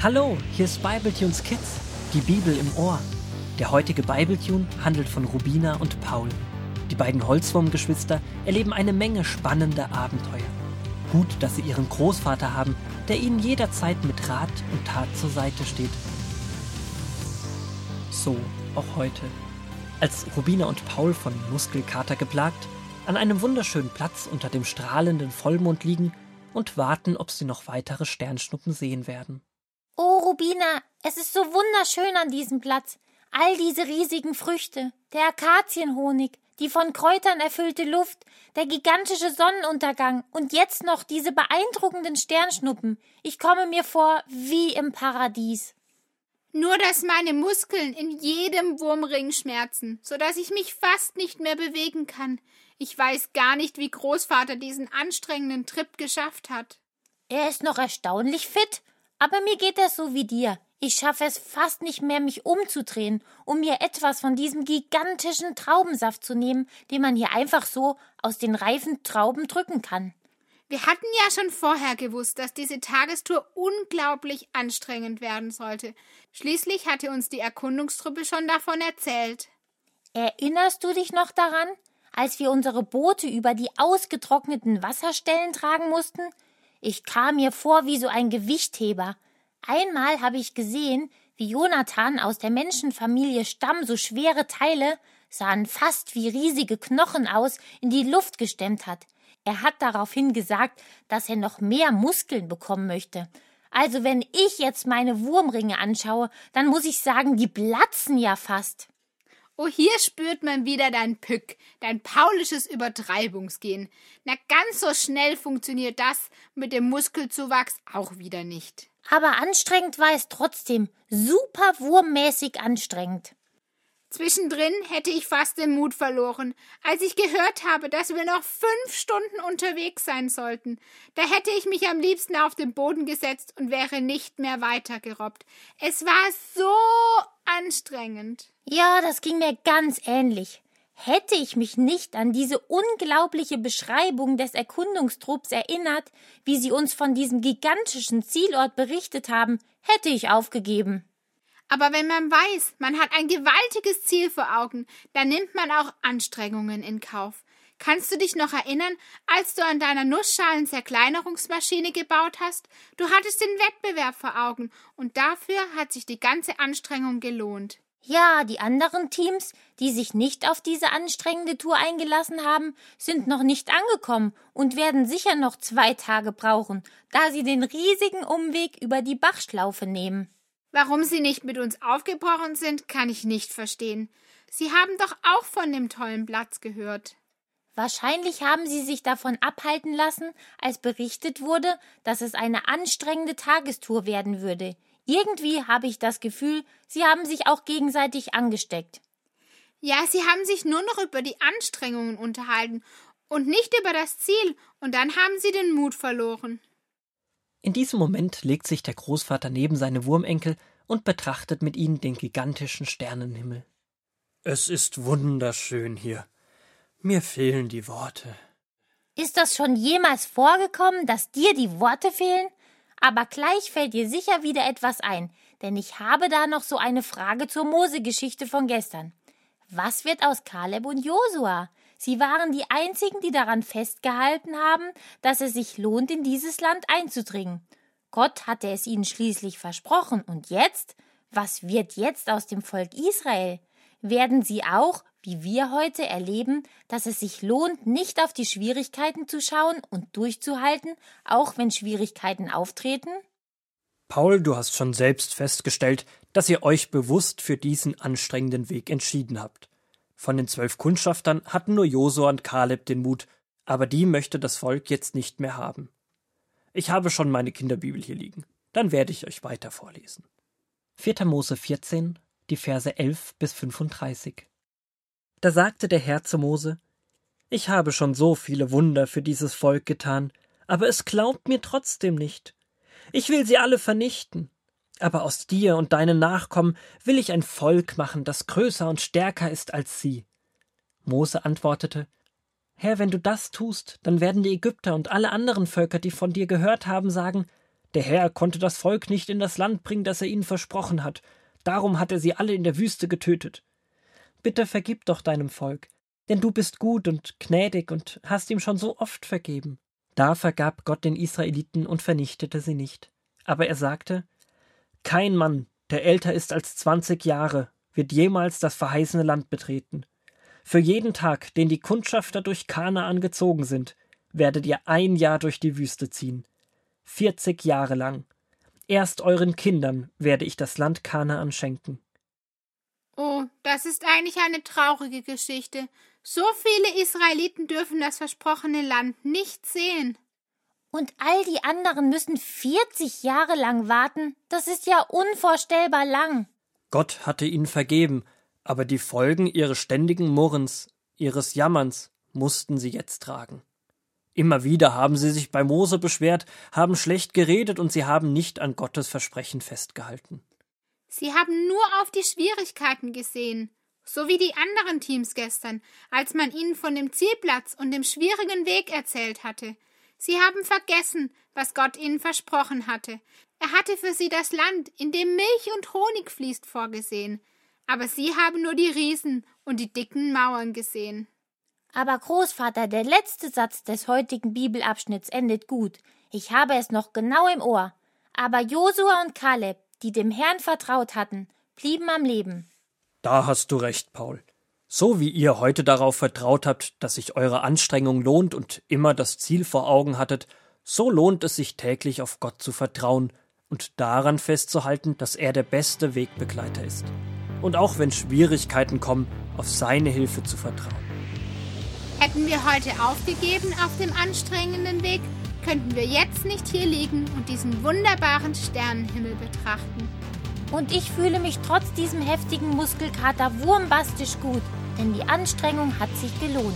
Hallo, hier ist Bibletunes Kids, die Bibel im Ohr. Der heutige Bibletune handelt von Rubina und Paul. Die beiden Holzwurmgeschwister erleben eine Menge spannender Abenteuer. Gut, dass sie ihren Großvater haben, der ihnen jederzeit mit Rat und Tat zur Seite steht. So, auch heute. Als Rubina und Paul von Muskelkater geplagt an einem wunderschönen Platz unter dem strahlenden Vollmond liegen und warten, ob sie noch weitere Sternschnuppen sehen werden. Rubina, es ist so wunderschön an diesem Platz. All diese riesigen Früchte, der Akazienhonig, die von Kräutern erfüllte Luft, der gigantische Sonnenuntergang und jetzt noch diese beeindruckenden Sternschnuppen. Ich komme mir vor wie im Paradies. Nur dass meine Muskeln in jedem Wurmring schmerzen, so dass ich mich fast nicht mehr bewegen kann. Ich weiß gar nicht, wie Großvater diesen anstrengenden Trip geschafft hat. Er ist noch erstaunlich fit aber mir geht es so wie dir. Ich schaffe es fast nicht mehr, mich umzudrehen, um mir etwas von diesem gigantischen Traubensaft zu nehmen, den man hier einfach so aus den reifen Trauben drücken kann. Wir hatten ja schon vorher gewusst, dass diese Tagestour unglaublich anstrengend werden sollte. Schließlich hatte uns die Erkundungstruppe schon davon erzählt. Erinnerst du dich noch daran, als wir unsere Boote über die ausgetrockneten Wasserstellen tragen mussten? Ich kam mir vor wie so ein Gewichtheber. Einmal habe ich gesehen, wie Jonathan aus der Menschenfamilie Stamm so schwere Teile, sahen fast wie riesige Knochen aus, in die Luft gestemmt hat. Er hat daraufhin gesagt, dass er noch mehr Muskeln bekommen möchte. Also wenn ich jetzt meine Wurmringe anschaue, dann muss ich sagen, die platzen ja fast. Oh, hier spürt man wieder dein Pück, dein paulisches Übertreibungsgehen. Na, ganz so schnell funktioniert das mit dem Muskelzuwachs auch wieder nicht. Aber anstrengend war es trotzdem. Super wurmmäßig anstrengend. Zwischendrin hätte ich fast den Mut verloren, als ich gehört habe, dass wir noch fünf Stunden unterwegs sein sollten. Da hätte ich mich am liebsten auf den Boden gesetzt und wäre nicht mehr weitergerobbt. Es war so anstrengend. Ja, das ging mir ganz ähnlich. Hätte ich mich nicht an diese unglaubliche Beschreibung des Erkundungstrupps erinnert, wie sie uns von diesem gigantischen Zielort berichtet haben, hätte ich aufgegeben. Aber wenn man weiß, man hat ein gewaltiges Ziel vor Augen, dann nimmt man auch Anstrengungen in Kauf. Kannst du dich noch erinnern, als du an deiner Nussschalen-Zerkleinerungsmaschine gebaut hast? Du hattest den Wettbewerb vor Augen und dafür hat sich die ganze Anstrengung gelohnt. Ja, die anderen Teams, die sich nicht auf diese anstrengende Tour eingelassen haben, sind noch nicht angekommen und werden sicher noch zwei Tage brauchen, da sie den riesigen Umweg über die Bachschlaufe nehmen. Warum sie nicht mit uns aufgebrochen sind, kann ich nicht verstehen. Sie haben doch auch von dem tollen Platz gehört. Wahrscheinlich haben sie sich davon abhalten lassen, als berichtet wurde, dass es eine anstrengende Tagestour werden würde. Irgendwie habe ich das Gefühl, sie haben sich auch gegenseitig angesteckt. Ja, sie haben sich nur noch über die Anstrengungen unterhalten und nicht über das Ziel, und dann haben sie den Mut verloren. In diesem Moment legt sich der Großvater neben seine Wurmenkel und betrachtet mit ihnen den gigantischen Sternenhimmel. Es ist wunderschön hier. Mir fehlen die Worte. Ist das schon jemals vorgekommen, dass dir die Worte fehlen? Aber gleich fällt dir sicher wieder etwas ein, denn ich habe da noch so eine Frage zur Mose-Geschichte von gestern. Was wird aus Kaleb und Josua? Sie waren die einzigen, die daran festgehalten haben, dass es sich lohnt, in dieses Land einzudringen. Gott hatte es ihnen schließlich versprochen. Und jetzt? Was wird jetzt aus dem Volk Israel? Werden sie auch, wie wir heute erleben, dass es sich lohnt, nicht auf die Schwierigkeiten zu schauen und durchzuhalten, auch wenn Schwierigkeiten auftreten? Paul, du hast schon selbst festgestellt, dass ihr euch bewusst für diesen anstrengenden Weg entschieden habt. Von den zwölf Kundschaftern hatten nur Josua und Kaleb den Mut, aber die möchte das Volk jetzt nicht mehr haben. Ich habe schon meine Kinderbibel hier liegen. Dann werde ich euch weiter vorlesen. 4. Mose 14, die Verse 11 bis 35. Da sagte der Herr zu Mose: Ich habe schon so viele Wunder für dieses Volk getan, aber es glaubt mir trotzdem nicht. Ich will sie alle vernichten aber aus dir und deinen Nachkommen will ich ein Volk machen, das größer und stärker ist als sie. Mose antwortete Herr, wenn du das tust, dann werden die Ägypter und alle anderen Völker, die von dir gehört haben, sagen Der Herr konnte das Volk nicht in das Land bringen, das er ihnen versprochen hat. Darum hat er sie alle in der Wüste getötet. Bitte vergib doch deinem Volk, denn du bist gut und gnädig und hast ihm schon so oft vergeben. Da vergab Gott den Israeliten und vernichtete sie nicht. Aber er sagte, kein Mann, der älter ist als zwanzig Jahre, wird jemals das verheißene Land betreten. Für jeden Tag, den die Kundschafter durch Kanaan gezogen sind, werdet ihr ein Jahr durch die Wüste ziehen. Vierzig Jahre lang. Erst euren Kindern werde ich das Land Kanaan schenken. Oh, das ist eigentlich eine traurige Geschichte. So viele Israeliten dürfen das versprochene Land nicht sehen. Und all die anderen müssen 40 Jahre lang warten. Das ist ja unvorstellbar lang. Gott hatte ihnen vergeben, aber die Folgen ihres ständigen Murrens, ihres Jammerns mussten sie jetzt tragen. Immer wieder haben sie sich bei Mose beschwert, haben schlecht geredet und sie haben nicht an Gottes Versprechen festgehalten. Sie haben nur auf die Schwierigkeiten gesehen, so wie die anderen Teams gestern, als man ihnen von dem Zielplatz und dem schwierigen Weg erzählt hatte. Sie haben vergessen, was Gott ihnen versprochen hatte. Er hatte für sie das Land, in dem Milch und Honig fließt, vorgesehen aber Sie haben nur die Riesen und die dicken Mauern gesehen. Aber Großvater, der letzte Satz des heutigen Bibelabschnitts endet gut. Ich habe es noch genau im Ohr. Aber Josua und Kaleb, die dem Herrn vertraut hatten, blieben am Leben. Da hast du recht, Paul. So wie ihr heute darauf vertraut habt, dass sich eure Anstrengung lohnt und immer das Ziel vor Augen hattet, so lohnt es sich täglich auf Gott zu vertrauen und daran festzuhalten, dass er der beste Wegbegleiter ist und auch wenn Schwierigkeiten kommen, auf seine Hilfe zu vertrauen. Hätten wir heute aufgegeben auf dem anstrengenden Weg, könnten wir jetzt nicht hier liegen und diesen wunderbaren Sternenhimmel betrachten. Und ich fühle mich trotz diesem heftigen Muskelkater wurmbastisch gut, denn die Anstrengung hat sich gelohnt.